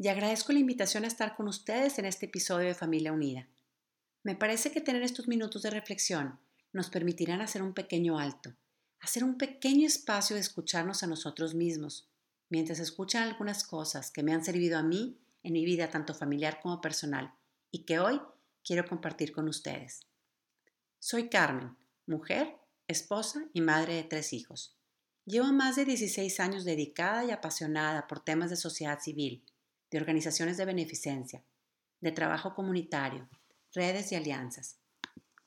y agradezco la invitación a estar con ustedes en este episodio de Familia Unida. Me parece que tener estos minutos de reflexión nos permitirán hacer un pequeño alto, hacer un pequeño espacio de escucharnos a nosotros mismos, mientras escuchan algunas cosas que me han servido a mí en mi vida tanto familiar como personal y que hoy quiero compartir con ustedes. Soy Carmen, mujer, esposa y madre de tres hijos. Llevo más de 16 años dedicada y apasionada por temas de sociedad civil, de organizaciones de beneficencia, de trabajo comunitario, redes y alianzas.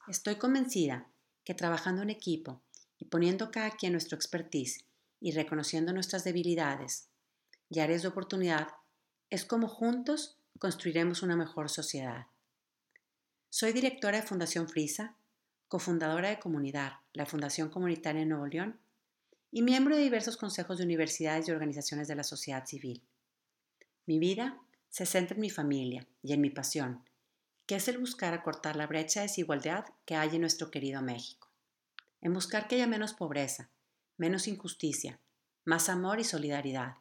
Estoy convencida que trabajando en equipo y poniendo cada quien nuestro expertise y reconociendo nuestras debilidades y áreas de oportunidad, es como juntos construiremos una mejor sociedad. Soy directora de Fundación Frisa, cofundadora de Comunidad, la Fundación Comunitaria de Nuevo León, y miembro de diversos consejos de universidades y organizaciones de la sociedad civil. Mi vida se centra en mi familia y en mi pasión, que es el buscar acortar la brecha de desigualdad que hay en nuestro querido México, en buscar que haya menos pobreza, menos injusticia, más amor y solidaridad.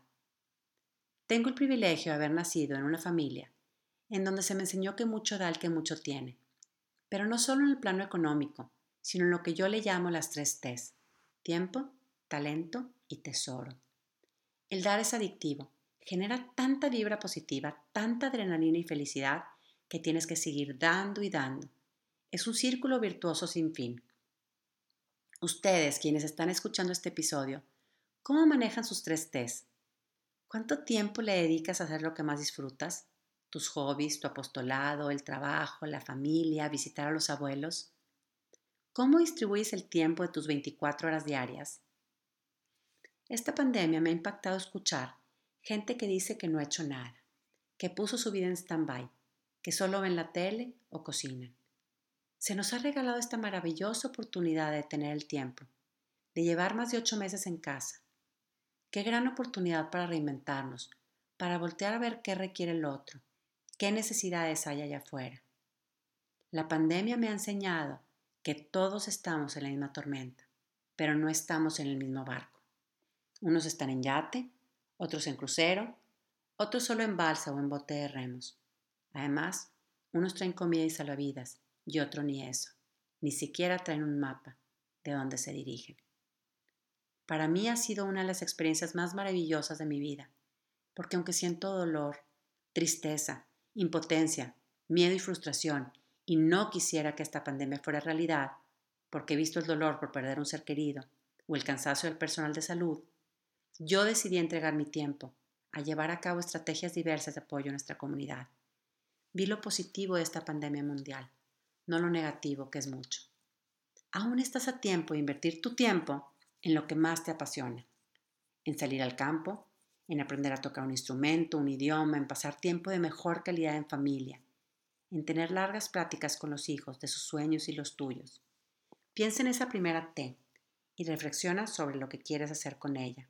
Tengo el privilegio de haber nacido en una familia en donde se me enseñó que mucho da el que mucho tiene, pero no solo en el plano económico, sino en lo que yo le llamo las tres T's, tiempo, talento y tesoro. El dar es adictivo, genera tanta vibra positiva, tanta adrenalina y felicidad que tienes que seguir dando y dando. Es un círculo virtuoso sin fin. Ustedes, quienes están escuchando este episodio, ¿cómo manejan sus tres T's? ¿Cuánto tiempo le dedicas a hacer lo que más disfrutas? ¿Tus hobbies, tu apostolado, el trabajo, la familia, visitar a los abuelos? ¿Cómo distribuyes el tiempo de tus 24 horas diarias? Esta pandemia me ha impactado escuchar gente que dice que no ha hecho nada, que puso su vida en stand-by, que solo ven la tele o cocinan. Se nos ha regalado esta maravillosa oportunidad de tener el tiempo, de llevar más de ocho meses en casa. Qué gran oportunidad para reinventarnos, para voltear a ver qué requiere el otro, qué necesidades hay allá afuera. La pandemia me ha enseñado que todos estamos en la misma tormenta, pero no estamos en el mismo barco. Unos están en yate, otros en crucero, otros solo en balsa o en bote de remos. Además, unos traen comida y salvavidas y otros ni eso. Ni siquiera traen un mapa de dónde se dirigen. Para mí ha sido una de las experiencias más maravillosas de mi vida, porque aunque siento dolor, tristeza, impotencia, miedo y frustración, y no quisiera que esta pandemia fuera realidad, porque he visto el dolor por perder un ser querido o el cansancio del personal de salud, yo decidí entregar mi tiempo a llevar a cabo estrategias diversas de apoyo a nuestra comunidad. Vi lo positivo de esta pandemia mundial, no lo negativo, que es mucho. Aún estás a tiempo de invertir tu tiempo en lo que más te apasiona, en salir al campo, en aprender a tocar un instrumento, un idioma, en pasar tiempo de mejor calidad en familia, en tener largas pláticas con los hijos de sus sueños y los tuyos. Piensa en esa primera T y reflexiona sobre lo que quieres hacer con ella.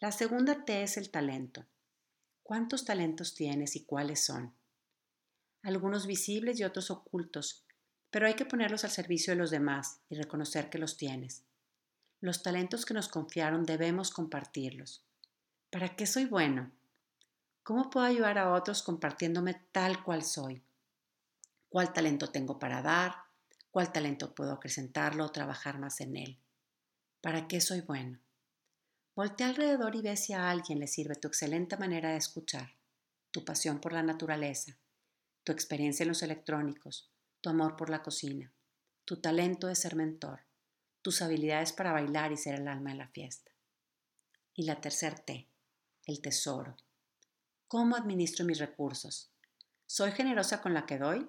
La segunda T es el talento. ¿Cuántos talentos tienes y cuáles son? Algunos visibles y otros ocultos, pero hay que ponerlos al servicio de los demás y reconocer que los tienes. Los talentos que nos confiaron debemos compartirlos. ¿Para qué soy bueno? ¿Cómo puedo ayudar a otros compartiéndome tal cual soy? ¿Cuál talento tengo para dar? ¿Cuál talento puedo acrecentarlo o trabajar más en él? ¿Para qué soy bueno? Voltea alrededor y ve si a alguien le sirve tu excelente manera de escuchar, tu pasión por la naturaleza, tu experiencia en los electrónicos, tu amor por la cocina, tu talento de ser mentor, tus habilidades para bailar y ser el alma de la fiesta. Y la tercer T, el tesoro. ¿Cómo administro mis recursos? ¿Soy generosa con la que doy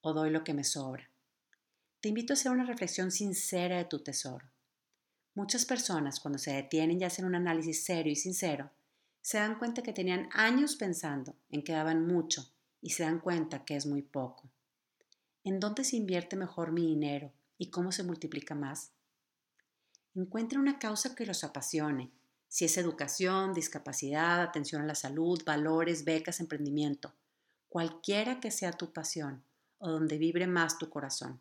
o doy lo que me sobra? Te invito a hacer una reflexión sincera de tu tesoro. Muchas personas cuando se detienen y hacen un análisis serio y sincero, se dan cuenta que tenían años pensando en que daban mucho y se dan cuenta que es muy poco. ¿En dónde se invierte mejor mi dinero y cómo se multiplica más? Encuentren una causa que los apasione, si es educación, discapacidad, atención a la salud, valores, becas, emprendimiento, cualquiera que sea tu pasión o donde vibre más tu corazón.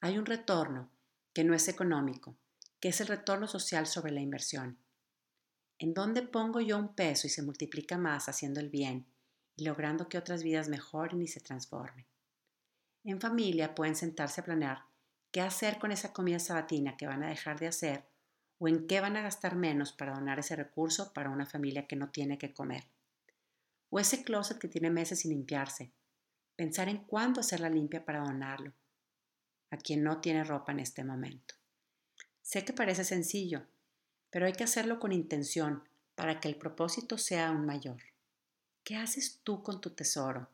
Hay un retorno que no es económico, que es el retorno social sobre la inversión. ¿En dónde pongo yo un peso y se multiplica más haciendo el bien y logrando que otras vidas mejoren y se transformen? En familia pueden sentarse a planear qué hacer con esa comida sabatina que van a dejar de hacer o en qué van a gastar menos para donar ese recurso para una familia que no tiene que comer. O ese closet que tiene meses sin limpiarse. Pensar en cuándo hacer la limpia para donarlo a quien no tiene ropa en este momento. Sé que parece sencillo, pero hay que hacerlo con intención para que el propósito sea aún mayor. ¿Qué haces tú con tu tesoro?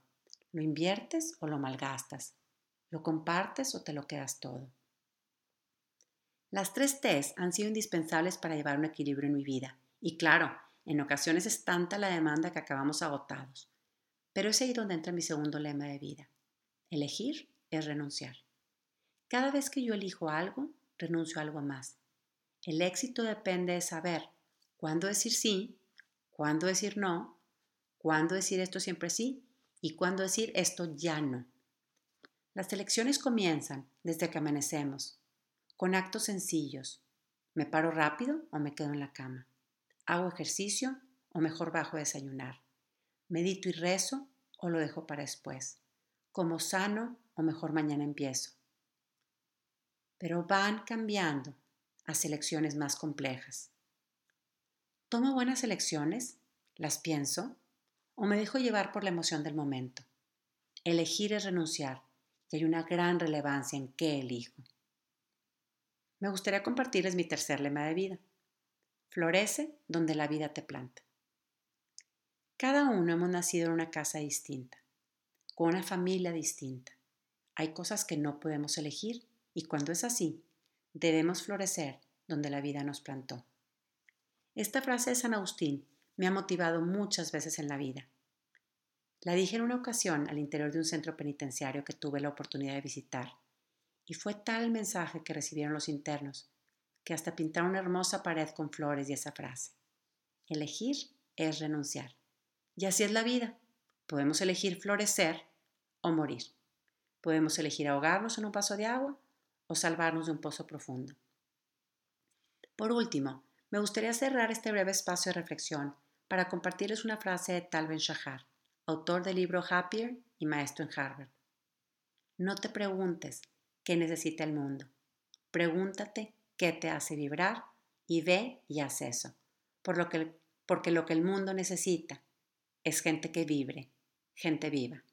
¿Lo inviertes o lo malgastas? ¿Lo compartes o te lo quedas todo? Las tres T's han sido indispensables para llevar un equilibrio en mi vida. Y claro, en ocasiones es tanta la demanda que acabamos agotados. Pero es ahí donde entra mi segundo lema de vida. Elegir es renunciar. Cada vez que yo elijo algo, renuncio a algo más. El éxito depende de saber cuándo decir sí, cuándo decir no, cuándo decir esto siempre sí y cuándo decir esto ya no. Las elecciones comienzan desde que amanecemos con actos sencillos. ¿Me paro rápido o me quedo en la cama? ¿Hago ejercicio o mejor bajo a desayunar? ¿Medito y rezo o lo dejo para después? ¿Como sano o mejor mañana empiezo? Pero van cambiando a selecciones más complejas. ¿Tomo buenas elecciones? ¿Las pienso? ¿O me dejo llevar por la emoción del momento? Elegir es renunciar y hay una gran relevancia en qué elijo me gustaría compartirles mi tercer lema de vida. Florece donde la vida te planta. Cada uno hemos nacido en una casa distinta, con una familia distinta. Hay cosas que no podemos elegir y cuando es así, debemos florecer donde la vida nos plantó. Esta frase de San Agustín me ha motivado muchas veces en la vida. La dije en una ocasión al interior de un centro penitenciario que tuve la oportunidad de visitar y fue tal el mensaje que recibieron los internos, que hasta pintaron una hermosa pared con flores y esa frase. Elegir es renunciar. Y así es la vida. Podemos elegir florecer o morir. Podemos elegir ahogarnos en un vaso de agua o salvarnos de un pozo profundo. Por último, me gustaría cerrar este breve espacio de reflexión para compartirles una frase de Tal Ben Shahar, autor del libro Happier y maestro en Harvard. No te preguntes qué necesita el mundo. Pregúntate qué te hace vibrar y ve y haz eso. Por lo que, porque lo que el mundo necesita es gente que vibre, gente viva.